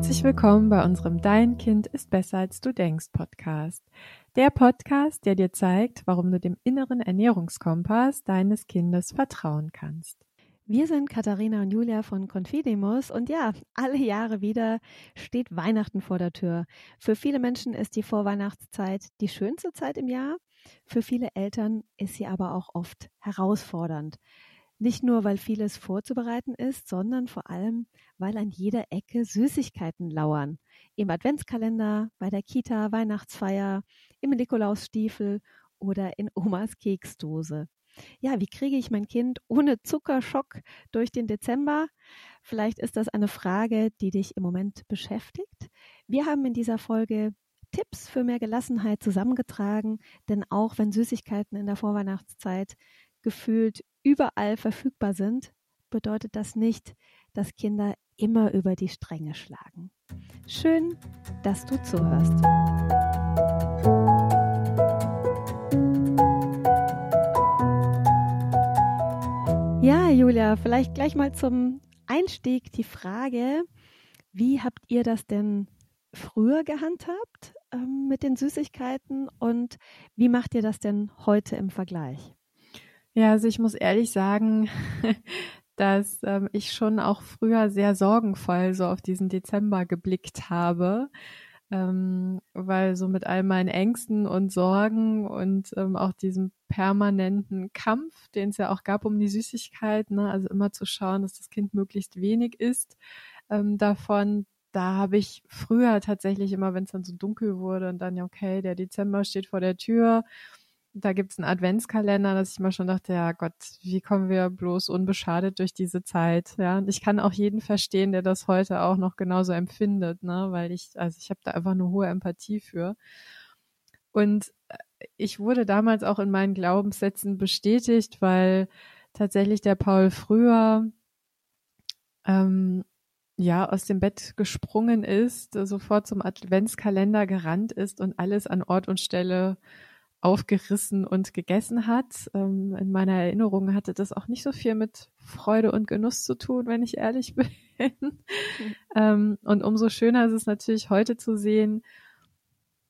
Herzlich willkommen bei unserem Dein Kind ist besser als du denkst Podcast. Der Podcast, der dir zeigt, warum du dem inneren Ernährungskompass deines Kindes vertrauen kannst. Wir sind Katharina und Julia von Confidimus und ja, alle Jahre wieder steht Weihnachten vor der Tür. Für viele Menschen ist die Vorweihnachtszeit die schönste Zeit im Jahr. Für viele Eltern ist sie aber auch oft herausfordernd. Nicht nur, weil vieles vorzubereiten ist, sondern vor allem, weil an jeder Ecke Süßigkeiten lauern. Im Adventskalender, bei der Kita, Weihnachtsfeier, im Nikolausstiefel oder in Omas Keksdose. Ja, wie kriege ich mein Kind ohne Zuckerschock durch den Dezember? Vielleicht ist das eine Frage, die dich im Moment beschäftigt. Wir haben in dieser Folge Tipps für mehr Gelassenheit zusammengetragen, denn auch wenn Süßigkeiten in der Vorweihnachtszeit gefühlt überall verfügbar sind, bedeutet das nicht, dass Kinder immer über die Stränge schlagen. Schön, dass du zuhörst. Ja, Julia, vielleicht gleich mal zum Einstieg die Frage, wie habt ihr das denn früher gehandhabt ähm, mit den Süßigkeiten und wie macht ihr das denn heute im Vergleich? Ja, also ich muss ehrlich sagen, dass ähm, ich schon auch früher sehr sorgenvoll so auf diesen Dezember geblickt habe, ähm, weil so mit all meinen Ängsten und Sorgen und ähm, auch diesem permanenten Kampf, den es ja auch gab um die Süßigkeit, ne, also immer zu schauen, dass das Kind möglichst wenig isst ähm, davon, da habe ich früher tatsächlich immer, wenn es dann so dunkel wurde und dann, ja, okay, der Dezember steht vor der Tür da gibt's einen Adventskalender, dass ich mal schon dachte, ja Gott, wie kommen wir bloß unbeschadet durch diese Zeit? Ja, und ich kann auch jeden verstehen, der das heute auch noch genauso empfindet, ne, weil ich, also ich habe da einfach eine hohe Empathie für. Und äh, ich wurde damals auch in meinen Glaubenssätzen bestätigt, weil tatsächlich der Paul früher ähm, ja aus dem Bett gesprungen ist, sofort zum Adventskalender gerannt ist und alles an Ort und Stelle aufgerissen und gegessen hat. Ähm, in meiner Erinnerung hatte das auch nicht so viel mit Freude und Genuss zu tun, wenn ich ehrlich bin. Ähm, und umso schöner ist es natürlich heute zu sehen,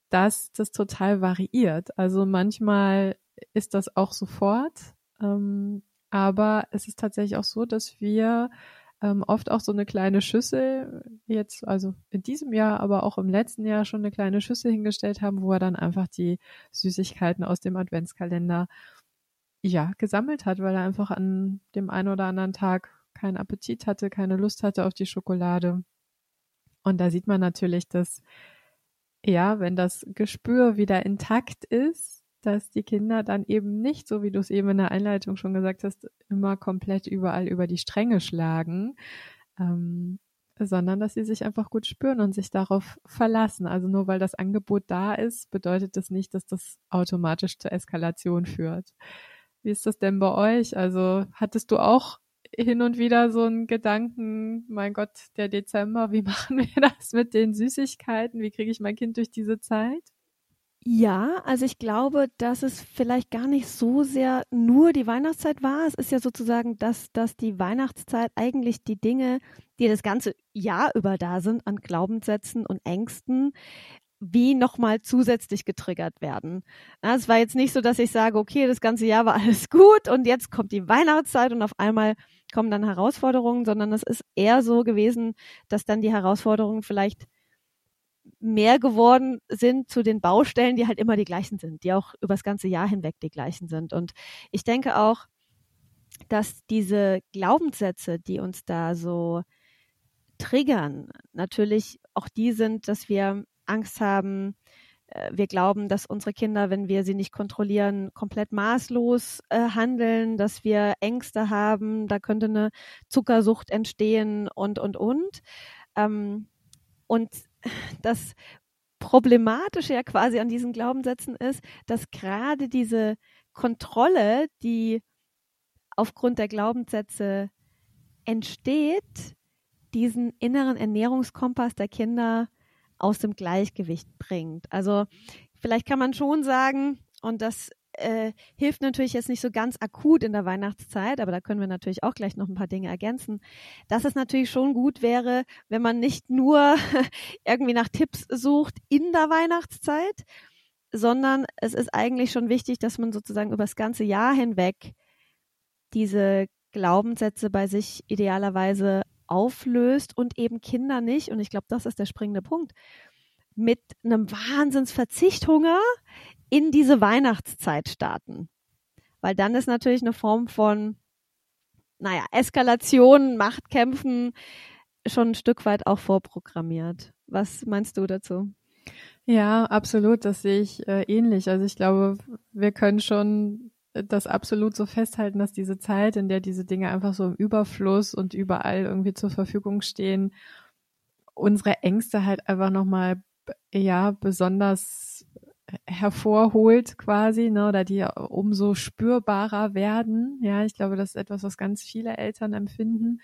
dass das total variiert. Also manchmal ist das auch sofort, ähm, aber es ist tatsächlich auch so, dass wir ähm, oft auch so eine kleine Schüssel, jetzt also in diesem Jahr, aber auch im letzten Jahr schon eine kleine Schüssel hingestellt haben, wo er dann einfach die Süßigkeiten aus dem Adventskalender ja gesammelt hat, weil er einfach an dem einen oder anderen Tag keinen Appetit hatte, keine Lust hatte auf die Schokolade. Und da sieht man natürlich, dass ja, wenn das Gespür wieder intakt ist, dass die Kinder dann eben nicht, so wie du es eben in der Einleitung schon gesagt hast, immer komplett überall über die Stränge schlagen, ähm, sondern dass sie sich einfach gut spüren und sich darauf verlassen. Also nur weil das Angebot da ist, bedeutet das nicht, dass das automatisch zur Eskalation führt. Wie ist das denn bei euch? Also hattest du auch hin und wieder so einen Gedanken, mein Gott, der Dezember, wie machen wir das mit den Süßigkeiten? Wie kriege ich mein Kind durch diese Zeit? Ja, also ich glaube, dass es vielleicht gar nicht so sehr nur die Weihnachtszeit war. Es ist ja sozusagen, dass, dass die Weihnachtszeit eigentlich die Dinge, die das ganze Jahr über da sind, an Glaubenssätzen und Ängsten, wie nochmal zusätzlich getriggert werden. es war jetzt nicht so, dass ich sage, okay, das ganze Jahr war alles gut und jetzt kommt die Weihnachtszeit und auf einmal kommen dann Herausforderungen, sondern es ist eher so gewesen, dass dann die Herausforderungen vielleicht mehr geworden sind zu den Baustellen, die halt immer die gleichen sind, die auch über das ganze Jahr hinweg die gleichen sind. Und ich denke auch, dass diese Glaubenssätze, die uns da so triggern, natürlich auch die sind, dass wir Angst haben, äh, wir glauben, dass unsere Kinder, wenn wir sie nicht kontrollieren, komplett maßlos äh, handeln, dass wir Ängste haben, da könnte eine Zuckersucht entstehen und, und, und. Ähm, und das Problematische ja quasi an diesen Glaubenssätzen ist, dass gerade diese Kontrolle, die aufgrund der Glaubenssätze entsteht, diesen inneren Ernährungskompass der Kinder aus dem Gleichgewicht bringt. Also vielleicht kann man schon sagen, und das äh, hilft natürlich jetzt nicht so ganz akut in der Weihnachtszeit, aber da können wir natürlich auch gleich noch ein paar Dinge ergänzen, dass es natürlich schon gut wäre, wenn man nicht nur irgendwie nach Tipps sucht in der Weihnachtszeit, sondern es ist eigentlich schon wichtig, dass man sozusagen über das ganze Jahr hinweg diese Glaubenssätze bei sich idealerweise auflöst und eben Kinder nicht, und ich glaube, das ist der springende Punkt, mit einem Wahnsinnsverzichthunger in diese Weihnachtszeit starten. Weil dann ist natürlich eine Form von, naja, Eskalation, Machtkämpfen schon ein Stück weit auch vorprogrammiert. Was meinst du dazu? Ja, absolut. Das sehe ich äh, ähnlich. Also ich glaube, wir können schon das absolut so festhalten, dass diese Zeit, in der diese Dinge einfach so im Überfluss und überall irgendwie zur Verfügung stehen, unsere Ängste halt einfach nochmal ja besonders hervorholt quasi, ne, oder die umso spürbarer werden. Ja, ich glaube, das ist etwas, was ganz viele Eltern empfinden.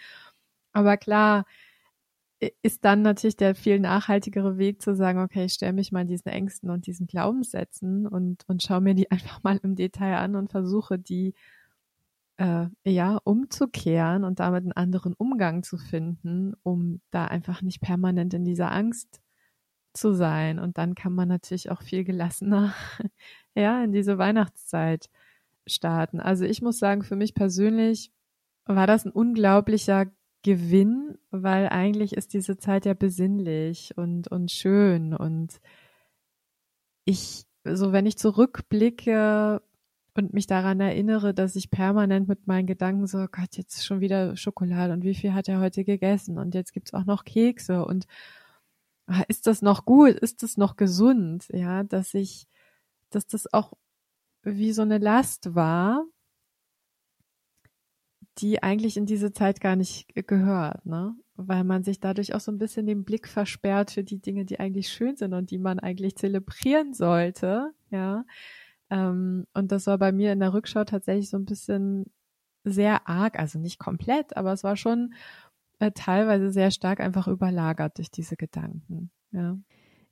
Aber klar, ist dann natürlich der viel nachhaltigere Weg zu sagen, okay, ich stelle mich mal diesen Ängsten und diesen Glaubenssätzen und, und schaue mir die einfach mal im Detail an und versuche die äh, ja umzukehren und damit einen anderen Umgang zu finden, um da einfach nicht permanent in dieser Angst zu sein. Und dann kann man natürlich auch viel gelassener ja in diese Weihnachtszeit starten. Also ich muss sagen, für mich persönlich war das ein unglaublicher Gewinn, weil eigentlich ist diese Zeit ja besinnlich und, und schön und ich, so wenn ich zurückblicke und mich daran erinnere, dass ich permanent mit meinen Gedanken so, oh Gott, jetzt schon wieder Schokolade und wie viel hat er heute gegessen und jetzt gibt's auch noch Kekse und ist das noch gut, ist das noch gesund, ja, dass ich, dass das auch wie so eine Last war, die eigentlich in diese Zeit gar nicht gehört, ne? Weil man sich dadurch auch so ein bisschen den Blick versperrt für die Dinge, die eigentlich schön sind und die man eigentlich zelebrieren sollte, ja. Ähm, und das war bei mir in der Rückschau tatsächlich so ein bisschen sehr arg, also nicht komplett, aber es war schon äh, teilweise sehr stark einfach überlagert durch diese Gedanken, ja.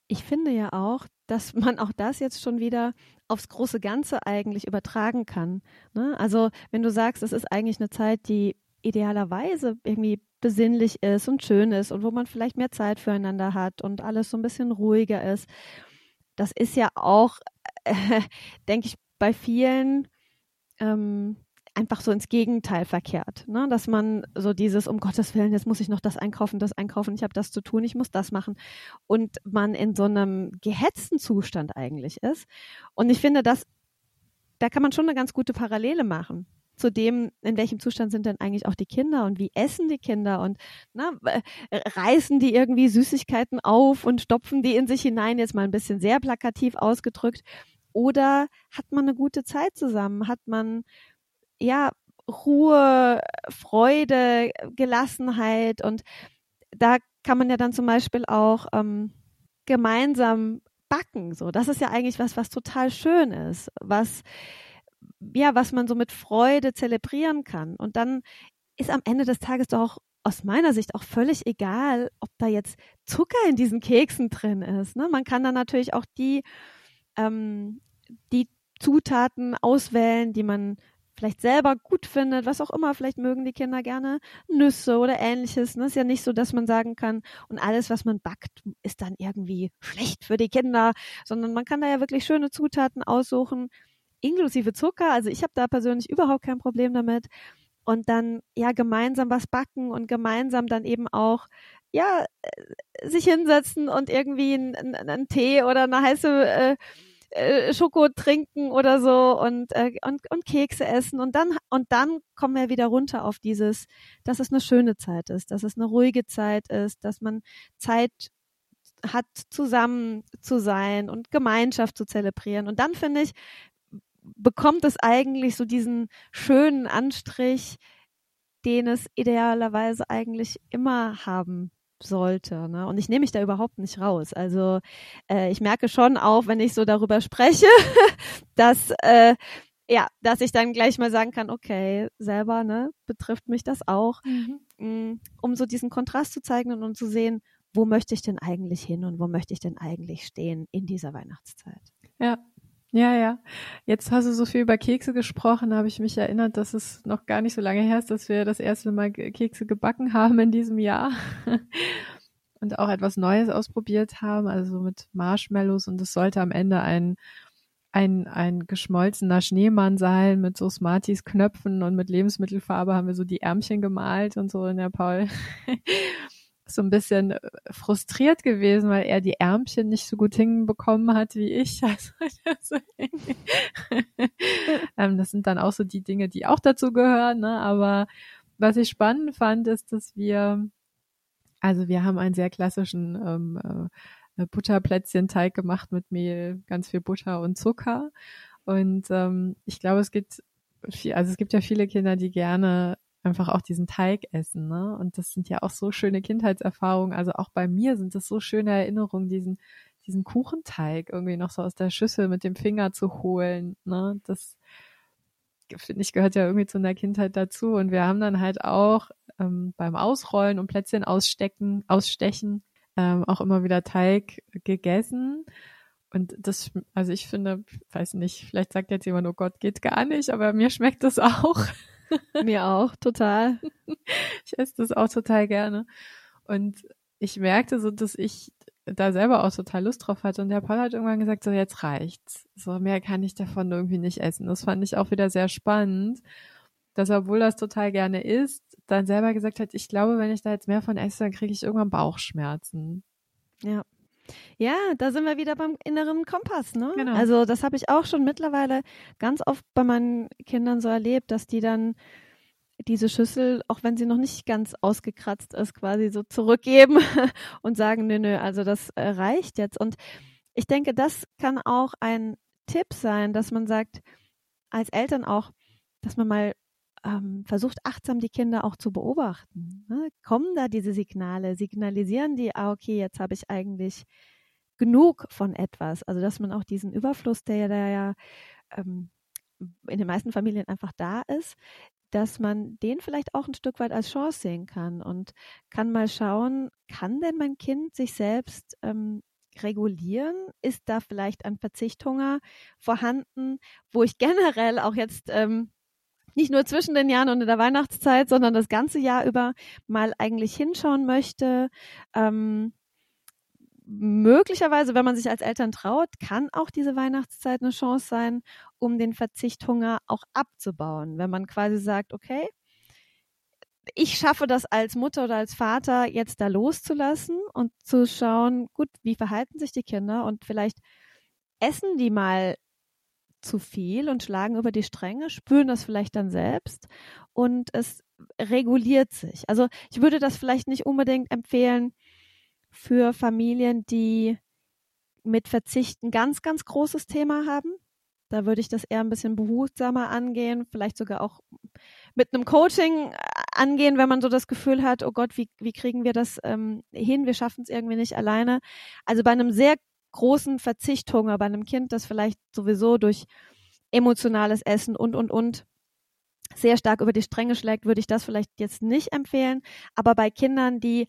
Ich finde ja auch, dass man auch das jetzt schon wieder aufs große Ganze eigentlich übertragen kann. Ne? Also wenn du sagst, es ist eigentlich eine Zeit, die idealerweise irgendwie besinnlich ist und schön ist und wo man vielleicht mehr Zeit füreinander hat und alles so ein bisschen ruhiger ist. Das ist ja auch, äh, denke ich, bei vielen ähm, einfach so ins Gegenteil verkehrt. Ne? Dass man so dieses, um Gottes Willen, jetzt muss ich noch das einkaufen, das einkaufen, ich habe das zu tun, ich muss das machen. Und man in so einem gehetzten Zustand eigentlich ist. Und ich finde, das, da kann man schon eine ganz gute Parallele machen zu dem, in welchem Zustand sind denn eigentlich auch die Kinder und wie essen die Kinder und na, reißen die irgendwie Süßigkeiten auf und stopfen die in sich hinein, jetzt mal ein bisschen sehr plakativ ausgedrückt. Oder hat man eine gute Zeit zusammen? Hat man ja, Ruhe, Freude, Gelassenheit und da kann man ja dann zum Beispiel auch ähm, gemeinsam backen. So, das ist ja eigentlich was, was total schön ist, was ja, was man so mit Freude zelebrieren kann. Und dann ist am Ende des Tages doch auch aus meiner Sicht auch völlig egal, ob da jetzt Zucker in diesen Keksen drin ist. Ne? Man kann dann natürlich auch die, ähm, die Zutaten auswählen, die man vielleicht selber gut findet, was auch immer, vielleicht mögen die Kinder gerne Nüsse oder ähnliches. Ne? Ist ja nicht so, dass man sagen kann, und alles, was man backt, ist dann irgendwie schlecht für die Kinder, sondern man kann da ja wirklich schöne Zutaten aussuchen, inklusive Zucker. Also ich habe da persönlich überhaupt kein Problem damit. Und dann ja gemeinsam was backen und gemeinsam dann eben auch ja äh, sich hinsetzen und irgendwie einen, einen Tee oder eine heiße äh, äh, Schoko trinken oder so und, äh, und, und Kekse essen und dann, und dann kommen wir wieder runter auf dieses, dass es eine schöne Zeit ist, dass es eine ruhige Zeit ist, dass man Zeit hat, zusammen zu sein und Gemeinschaft zu zelebrieren. Und dann finde ich, bekommt es eigentlich so diesen schönen Anstrich, den es idealerweise eigentlich immer haben sollte. Ne? Und ich nehme mich da überhaupt nicht raus. Also äh, ich merke schon auch, wenn ich so darüber spreche, dass äh, ja, dass ich dann gleich mal sagen kann, okay, selber, ne, betrifft mich das auch, mhm. Mm, um so diesen Kontrast zu zeigen und um zu sehen, wo möchte ich denn eigentlich hin und wo möchte ich denn eigentlich stehen in dieser Weihnachtszeit. Ja, Ja, ja. Jetzt hast du so viel über Kekse gesprochen, habe ich mich erinnert, dass es noch gar nicht so lange her ist, dass wir das erste Mal Kekse gebacken haben in diesem Jahr. Und auch etwas Neues ausprobiert haben, also mit Marshmallows und es sollte am Ende ein ein, ein geschmolzener Schneemann sein mit so Smarties Knöpfen und mit Lebensmittelfarbe haben wir so die Ärmchen gemalt und so in der Paul so ein bisschen äh, frustriert gewesen, weil er die Ärmchen nicht so gut hinbekommen hat wie ich. Also, ähm, das sind dann auch so die Dinge, die auch dazu gehören. Ne? Aber was ich spannend fand, ist, dass wir, also wir haben einen sehr klassischen ähm, äh, Butterplätzchen-Teig gemacht mit Mehl, ganz viel Butter und Zucker. Und ähm, ich glaube, es gibt viel, also es gibt ja viele Kinder, die gerne einfach auch diesen Teig essen, ne? Und das sind ja auch so schöne Kindheitserfahrungen. Also auch bei mir sind das so schöne Erinnerungen, diesen, diesen Kuchenteig irgendwie noch so aus der Schüssel mit dem Finger zu holen, ne? Das finde ich gehört ja irgendwie zu einer Kindheit dazu. Und wir haben dann halt auch ähm, beim Ausrollen und Plätzchen ausstecken, ausstechen, ähm, auch immer wieder Teig gegessen. Und das, also ich finde, weiß nicht, vielleicht sagt jetzt jemand, oh Gott, geht gar nicht, aber mir schmeckt das auch. Mir auch, total. Ich esse das auch total gerne. Und ich merkte so, dass ich da selber auch total Lust drauf hatte. Und der Paul hat irgendwann gesagt, so jetzt reicht's. So mehr kann ich davon irgendwie nicht essen. Das fand ich auch wieder sehr spannend, dass obwohl das total gerne isst, dann selber gesagt hat, ich glaube, wenn ich da jetzt mehr von esse, dann kriege ich irgendwann Bauchschmerzen. Ja. Ja, da sind wir wieder beim inneren Kompass, ne? Genau. Also das habe ich auch schon mittlerweile ganz oft bei meinen Kindern so erlebt, dass die dann diese Schüssel, auch wenn sie noch nicht ganz ausgekratzt ist, quasi so zurückgeben und sagen, nö, nö, also das äh, reicht jetzt. Und ich denke, das kann auch ein Tipp sein, dass man sagt, als Eltern auch, dass man mal ähm, versucht achtsam die Kinder auch zu beobachten. Ne? Kommen da diese Signale? Signalisieren die, ah, okay, jetzt habe ich eigentlich genug von etwas? Also, dass man auch diesen Überfluss, der ja da ja ähm, in den meisten Familien einfach da ist, dass man den vielleicht auch ein Stück weit als Chance sehen kann und kann mal schauen, kann denn mein Kind sich selbst ähm, regulieren? Ist da vielleicht ein Verzichthunger vorhanden, wo ich generell auch jetzt ähm, nicht nur zwischen den Jahren und in der Weihnachtszeit, sondern das ganze Jahr über mal eigentlich hinschauen möchte. Ähm, möglicherweise, wenn man sich als Eltern traut, kann auch diese Weihnachtszeit eine Chance sein, um den Verzichthunger auch abzubauen. Wenn man quasi sagt, okay, ich schaffe das als Mutter oder als Vater jetzt da loszulassen und zu schauen, gut, wie verhalten sich die Kinder und vielleicht essen die mal zu viel und schlagen über die Stränge, spüren das vielleicht dann selbst und es reguliert sich. Also ich würde das vielleicht nicht unbedingt empfehlen für Familien, die mit Verzichten ganz, ganz großes Thema haben. Da würde ich das eher ein bisschen behutsamer angehen, vielleicht sogar auch mit einem Coaching äh, angehen, wenn man so das Gefühl hat, oh Gott, wie, wie kriegen wir das ähm, hin? Wir schaffen es irgendwie nicht alleine. Also bei einem sehr großen Verzichthunger bei einem Kind, das vielleicht sowieso durch emotionales Essen und, und, und sehr stark über die Stränge schlägt, würde ich das vielleicht jetzt nicht empfehlen. Aber bei Kindern, die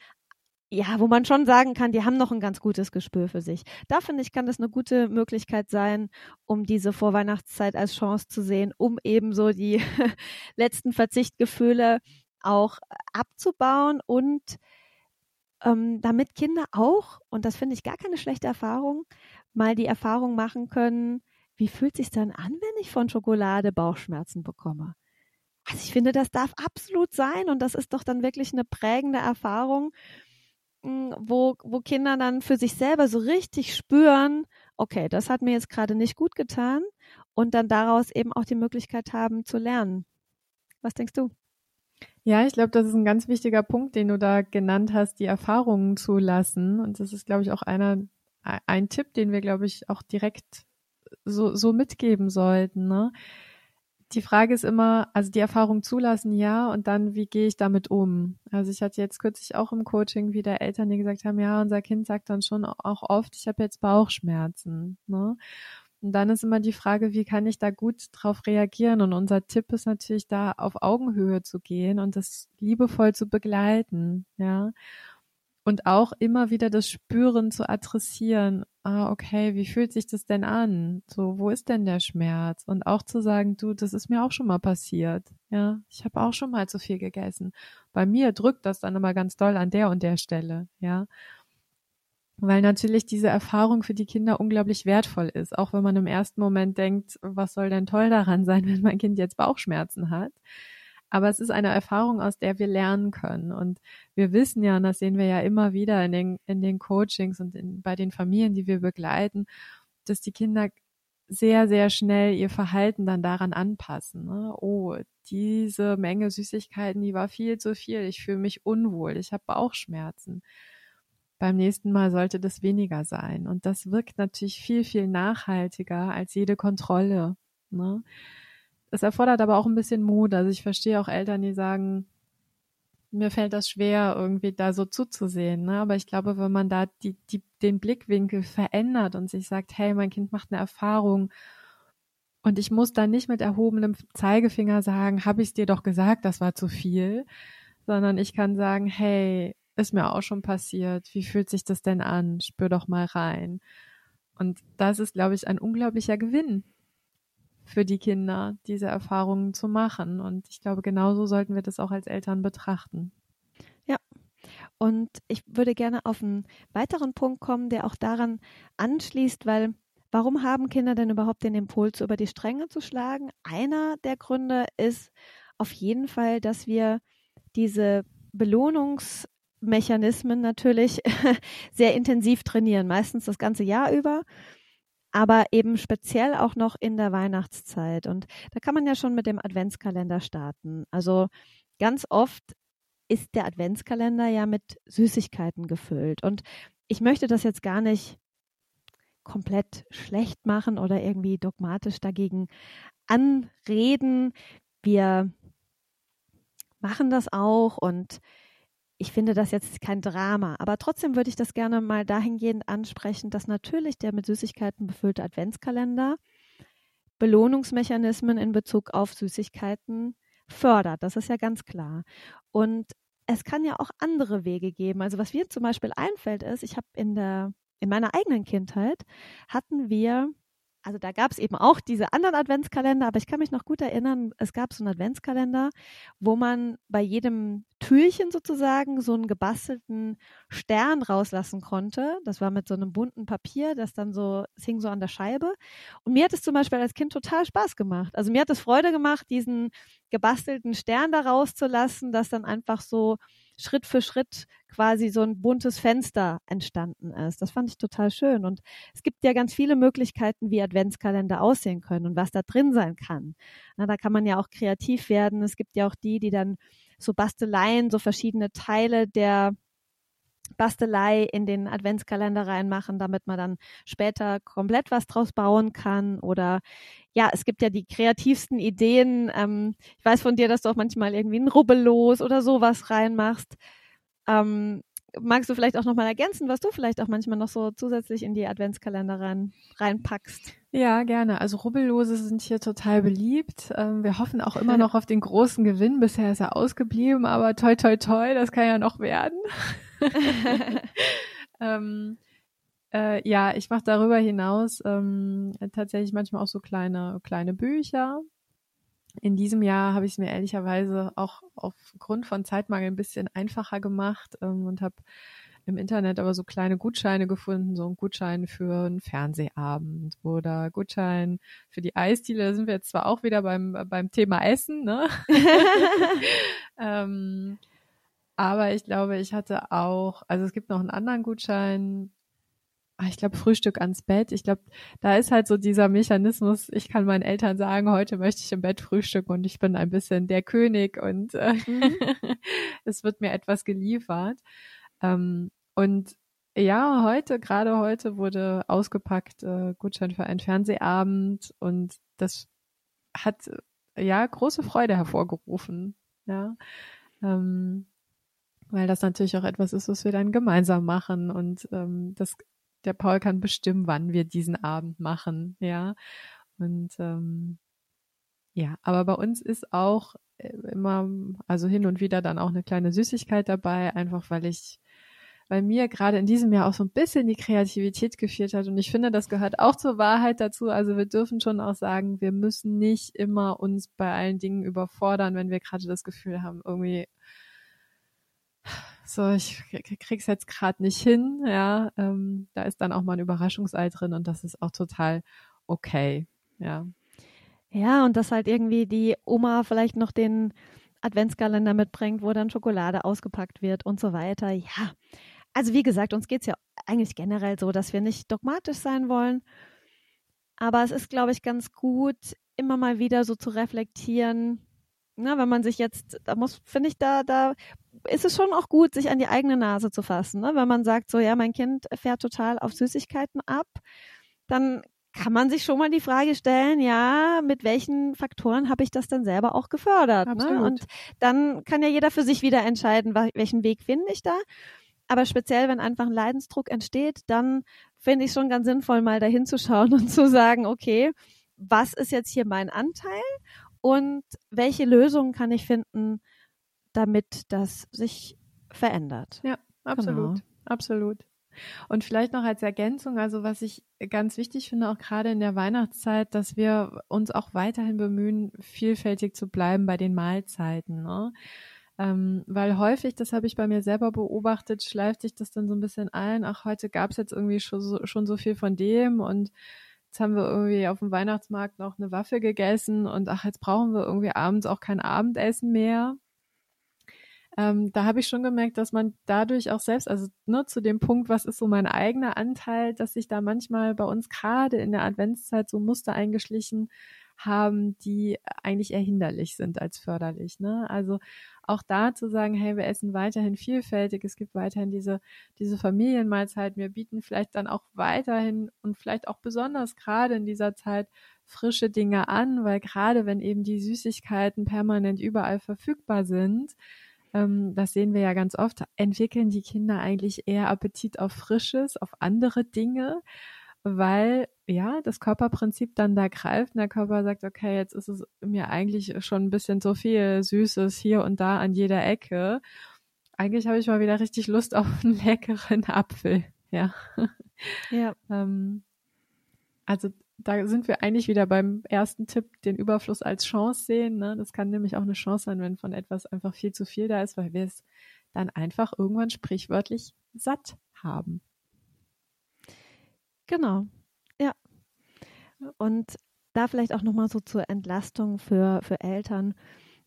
ja, wo man schon sagen kann, die haben noch ein ganz gutes Gespür für sich. Da finde ich, kann das eine gute Möglichkeit sein, um diese Vorweihnachtszeit als Chance zu sehen, um eben so die letzten Verzichtgefühle auch abzubauen und ähm, damit Kinder auch, und das finde ich gar keine schlechte Erfahrung, mal die Erfahrung machen können, wie fühlt sich dann an, wenn ich von Schokolade Bauchschmerzen bekomme? Also ich finde, das darf absolut sein und das ist doch dann wirklich eine prägende Erfahrung, hm, wo, wo Kinder dann für sich selber so richtig spüren, okay, das hat mir jetzt gerade nicht gut getan und dann daraus eben auch die Möglichkeit haben zu lernen. Was denkst du? Ja, ich glaube, das ist ein ganz wichtiger Punkt, den du da genannt hast, die Erfahrungen zu lassen. Und das ist, glaube ich, auch einer, ein Tipp, den wir, glaube ich, auch direkt so, so mitgeben sollten. Ne? Die Frage ist immer, also die Erfahrung zulassen, ja, und dann, wie gehe ich damit um? Also ich hatte jetzt kürzlich auch im Coaching wieder Eltern, die gesagt haben, ja, unser Kind sagt dann schon auch oft, ich habe jetzt Bauchschmerzen. Ne? Und dann ist immer die Frage, wie kann ich da gut drauf reagieren? Und unser Tipp ist natürlich da auf Augenhöhe zu gehen und das liebevoll zu begleiten, ja. Und auch immer wieder das Spüren zu adressieren. ah, okay, wie fühlt sich das denn an? So, wo ist denn der Schmerz? Und auch zu sagen, du, das ist mir auch schon mal passiert. Ja, ich habe auch schon mal zu viel gegessen. Bei mir drückt das dann immer ganz doll an der und der Stelle. Ja, weil natürlich diese Erfahrung für die Kinder unglaublich wertvoll ist, auch wenn man im ersten Moment denkt, was soll denn toll daran sein, wenn mein Kind jetzt Bauchschmerzen hat. Aber es ist eine Erfahrung, aus der wir lernen können. Und wir wissen ja, und das sehen wir ja immer wieder in den, in den Coachings und in, bei den Familien, die wir begleiten, dass die Kinder sehr, sehr schnell ihr Verhalten dann daran anpassen. Ne? Oh, diese Menge Süßigkeiten, die war viel zu viel. Ich fühle mich unwohl. Ich habe Bauchschmerzen beim nächsten Mal sollte das weniger sein. Und das wirkt natürlich viel, viel nachhaltiger als jede Kontrolle. Ne? Es erfordert aber auch ein bisschen Mut. Also ich verstehe auch Eltern, die sagen, mir fällt das schwer, irgendwie da so zuzusehen. Ne? Aber ich glaube, wenn man da die, die, den Blickwinkel verändert und sich sagt, hey, mein Kind macht eine Erfahrung und ich muss da nicht mit erhobenem Zeigefinger sagen, habe ich es dir doch gesagt, das war zu viel, sondern ich kann sagen, hey, ist mir auch schon passiert. Wie fühlt sich das denn an? Spür doch mal rein. Und das ist, glaube ich, ein unglaublicher Gewinn für die Kinder, diese Erfahrungen zu machen. Und ich glaube, genauso sollten wir das auch als Eltern betrachten. Ja. Und ich würde gerne auf einen weiteren Punkt kommen, der auch daran anschließt, weil warum haben Kinder denn überhaupt den Impuls, über die Stränge zu schlagen? Einer der Gründe ist auf jeden Fall, dass wir diese Belohnungs- Mechanismen natürlich sehr intensiv trainieren, meistens das ganze Jahr über, aber eben speziell auch noch in der Weihnachtszeit. Und da kann man ja schon mit dem Adventskalender starten. Also ganz oft ist der Adventskalender ja mit Süßigkeiten gefüllt. Und ich möchte das jetzt gar nicht komplett schlecht machen oder irgendwie dogmatisch dagegen anreden. Wir machen das auch und ich finde das jetzt kein Drama, aber trotzdem würde ich das gerne mal dahingehend ansprechen, dass natürlich der mit Süßigkeiten befüllte Adventskalender Belohnungsmechanismen in Bezug auf Süßigkeiten fördert. Das ist ja ganz klar. Und es kann ja auch andere Wege geben. Also was mir zum Beispiel einfällt ist, ich habe in der in meiner eigenen Kindheit hatten wir also da gab es eben auch diese anderen Adventskalender, aber ich kann mich noch gut erinnern, es gab so einen Adventskalender, wo man bei jedem Türchen sozusagen so einen gebastelten Stern rauslassen konnte. Das war mit so einem bunten Papier, das dann so, es hing so an der Scheibe. Und mir hat es zum Beispiel als Kind total Spaß gemacht. Also mir hat es Freude gemacht, diesen gebastelten Stern da rauszulassen, das dann einfach so Schritt für Schritt quasi so ein buntes Fenster entstanden ist. Das fand ich total schön. Und es gibt ja ganz viele Möglichkeiten, wie Adventskalender aussehen können und was da drin sein kann. Na, da kann man ja auch kreativ werden. Es gibt ja auch die, die dann so Basteleien, so verschiedene Teile der Bastelei in den Adventskalender reinmachen, damit man dann später komplett was draus bauen kann. Oder ja, es gibt ja die kreativsten Ideen. Ähm, ich weiß von dir, dass du auch manchmal irgendwie ein Rubbellos oder sowas reinmachst. Ähm, magst du vielleicht auch nochmal ergänzen, was du vielleicht auch manchmal noch so zusätzlich in die Adventskalender rein, reinpackst? Ja, gerne. Also Rubbellose sind hier total beliebt. Ähm, wir hoffen auch immer noch auf den großen Gewinn. Bisher ist er ausgeblieben, aber toi toi toi, das kann ja noch werden. ähm, äh, ja, ich mache darüber hinaus ähm, tatsächlich manchmal auch so kleine, kleine Bücher. In diesem Jahr habe ich es mir ehrlicherweise auch aufgrund von Zeitmangel ein bisschen einfacher gemacht ähm, und habe im Internet aber so kleine Gutscheine gefunden, so ein Gutschein für einen Fernsehabend oder Gutschein für die Eisdiele. Da sind wir jetzt zwar auch wieder beim, beim Thema Essen, ne? ähm, aber ich glaube, ich hatte auch, also es gibt noch einen anderen Gutschein, ah, ich glaube, Frühstück ans Bett. Ich glaube, da ist halt so dieser Mechanismus, ich kann meinen Eltern sagen, heute möchte ich im Bett frühstücken und ich bin ein bisschen der König und äh, mhm. es wird mir etwas geliefert. Ähm, und ja, heute, gerade heute wurde ausgepackt äh, Gutschein für einen Fernsehabend und das hat ja große Freude hervorgerufen. Ja. Ähm, weil das natürlich auch etwas ist, was wir dann gemeinsam machen und ähm, das, der Paul kann bestimmen, wann wir diesen Abend machen, ja. Und ähm, ja, aber bei uns ist auch äh, immer, also hin und wieder dann auch eine kleine Süßigkeit dabei, einfach weil ich weil mir gerade in diesem Jahr auch so ein bisschen die Kreativität gefehlt hat. Und ich finde, das gehört auch zur Wahrheit dazu. Also wir dürfen schon auch sagen, wir müssen nicht immer uns bei allen Dingen überfordern, wenn wir gerade das Gefühl haben, irgendwie so, ich krieg's jetzt gerade nicht hin, ja, ähm, da ist dann auch mal ein Überraschungsei drin und das ist auch total okay, ja. Ja, und dass halt irgendwie die Oma vielleicht noch den Adventskalender mitbringt, wo dann Schokolade ausgepackt wird und so weiter. Ja, also wie gesagt, uns geht's ja eigentlich generell so, dass wir nicht dogmatisch sein wollen. Aber es ist, glaube ich, ganz gut, immer mal wieder so zu reflektieren. Na, wenn man sich jetzt, da muss, finde ich, da, da ist es schon auch gut, sich an die eigene Nase zu fassen. Ne? Wenn man sagt, so, ja, mein Kind fährt total auf Süßigkeiten ab, dann kann man sich schon mal die Frage stellen, ja, mit welchen Faktoren habe ich das denn selber auch gefördert? Ne? Und dann kann ja jeder für sich wieder entscheiden, welchen Weg finde ich da. Aber speziell, wenn einfach ein Leidensdruck entsteht, dann finde ich schon ganz sinnvoll, mal dahin zu schauen und zu sagen, okay, was ist jetzt hier mein Anteil und welche Lösungen kann ich finden, damit das sich verändert? Ja, absolut, genau. absolut. Und vielleicht noch als Ergänzung, also was ich ganz wichtig finde, auch gerade in der Weihnachtszeit, dass wir uns auch weiterhin bemühen, vielfältig zu bleiben bei den Mahlzeiten. Ne? Ähm, weil häufig, das habe ich bei mir selber beobachtet, schleift sich das dann so ein bisschen ein, ach, heute gab es jetzt irgendwie schon so, schon so viel von dem und jetzt haben wir irgendwie auf dem Weihnachtsmarkt noch eine Waffe gegessen und ach, jetzt brauchen wir irgendwie abends auch kein Abendessen mehr ähm, da habe ich schon gemerkt, dass man dadurch auch selbst, also ne, zu dem Punkt, was ist so mein eigener Anteil, dass sich da manchmal bei uns gerade in der Adventszeit so Muster eingeschlichen haben, die eigentlich eher hinderlich sind als förderlich. Ne? Also auch da zu sagen, hey, wir essen weiterhin vielfältig, es gibt weiterhin diese, diese Familienmahlzeit, wir bieten vielleicht dann auch weiterhin und vielleicht auch besonders gerade in dieser Zeit frische Dinge an, weil gerade wenn eben die Süßigkeiten permanent überall verfügbar sind, ähm, das sehen wir ja ganz oft, entwickeln die Kinder eigentlich eher Appetit auf Frisches, auf andere Dinge, weil ja das Körperprinzip dann da greift und der Körper sagt, okay, jetzt ist es mir eigentlich schon ein bisschen so viel Süßes hier und da an jeder Ecke. Eigentlich habe ich mal wieder richtig Lust auf einen leckeren Apfel. Ja. Ja. ähm, also da sind wir eigentlich wieder beim ersten Tipp, den Überfluss als Chance sehen. Ne? Das kann nämlich auch eine Chance sein, wenn von etwas einfach viel zu viel da ist, weil wir es dann einfach irgendwann sprichwörtlich satt haben. Genau, ja. Und da vielleicht auch nochmal so zur Entlastung für, für Eltern.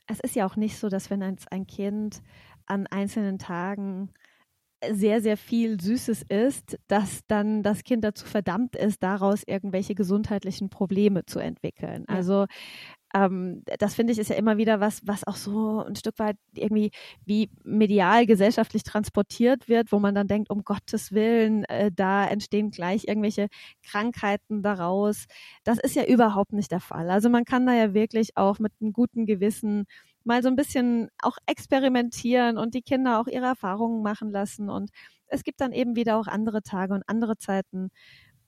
Es ist ja auch nicht so, dass wenn ein Kind an einzelnen Tagen sehr, sehr viel Süßes isst, dass dann das Kind dazu verdammt ist, daraus irgendwelche gesundheitlichen Probleme zu entwickeln. Ja. Also ähm, das finde ich ist ja immer wieder was, was auch so ein Stück weit irgendwie wie medial gesellschaftlich transportiert wird, wo man dann denkt, um Gottes Willen, äh, da entstehen gleich irgendwelche Krankheiten daraus. Das ist ja überhaupt nicht der Fall. Also man kann da ja wirklich auch mit einem guten Gewissen mal so ein bisschen auch experimentieren und die Kinder auch ihre Erfahrungen machen lassen. Und es gibt dann eben wieder auch andere Tage und andere Zeiten,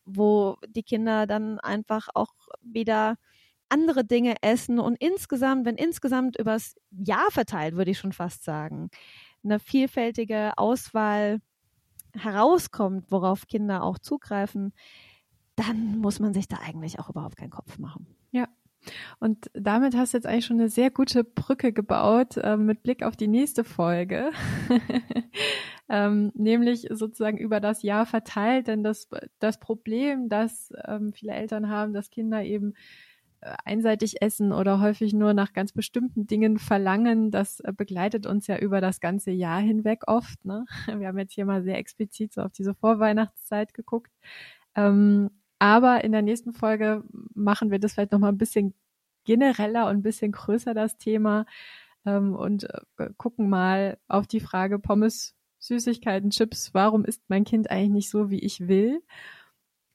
wo die Kinder dann einfach auch wieder andere Dinge essen und insgesamt, wenn insgesamt übers Jahr verteilt, würde ich schon fast sagen, eine vielfältige Auswahl herauskommt, worauf Kinder auch zugreifen, dann muss man sich da eigentlich auch überhaupt keinen Kopf machen. Und damit hast du jetzt eigentlich schon eine sehr gute Brücke gebaut äh, mit Blick auf die nächste Folge. ähm, nämlich sozusagen über das Jahr verteilt, denn das, das Problem, das ähm, viele Eltern haben, dass Kinder eben äh, einseitig essen oder häufig nur nach ganz bestimmten Dingen verlangen, das äh, begleitet uns ja über das ganze Jahr hinweg oft. Ne? Wir haben jetzt hier mal sehr explizit so auf diese Vorweihnachtszeit geguckt. Ähm, aber in der nächsten Folge machen wir das vielleicht nochmal ein bisschen genereller und ein bisschen größer, das Thema, ähm, und äh, gucken mal auf die Frage Pommes, Süßigkeiten, Chips, warum ist mein Kind eigentlich nicht so, wie ich will?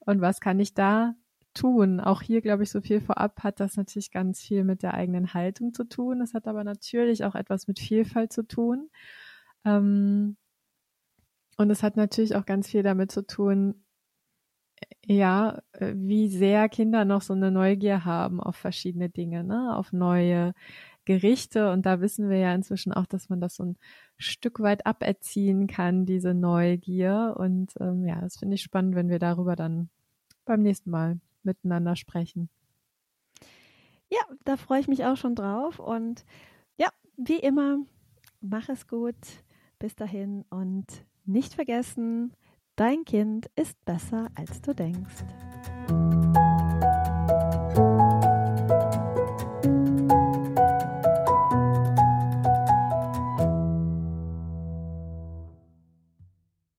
Und was kann ich da tun? Auch hier, glaube ich, so viel vorab hat das natürlich ganz viel mit der eigenen Haltung zu tun. Es hat aber natürlich auch etwas mit Vielfalt zu tun. Ähm, und es hat natürlich auch ganz viel damit zu tun, ja, äh, wie sehr Kinder noch so eine Neugier haben auf verschiedene Dinge, ne? auf neue Gerichte. Und da wissen wir ja inzwischen auch, dass man das so ein Stück weit aberziehen kann, diese Neugier. Und ähm, ja, das finde ich spannend, wenn wir darüber dann beim nächsten Mal miteinander sprechen. Ja, da freue ich mich auch schon drauf. Und ja, wie immer, mach es gut. Bis dahin und nicht vergessen, dein Kind ist besser, als du denkst.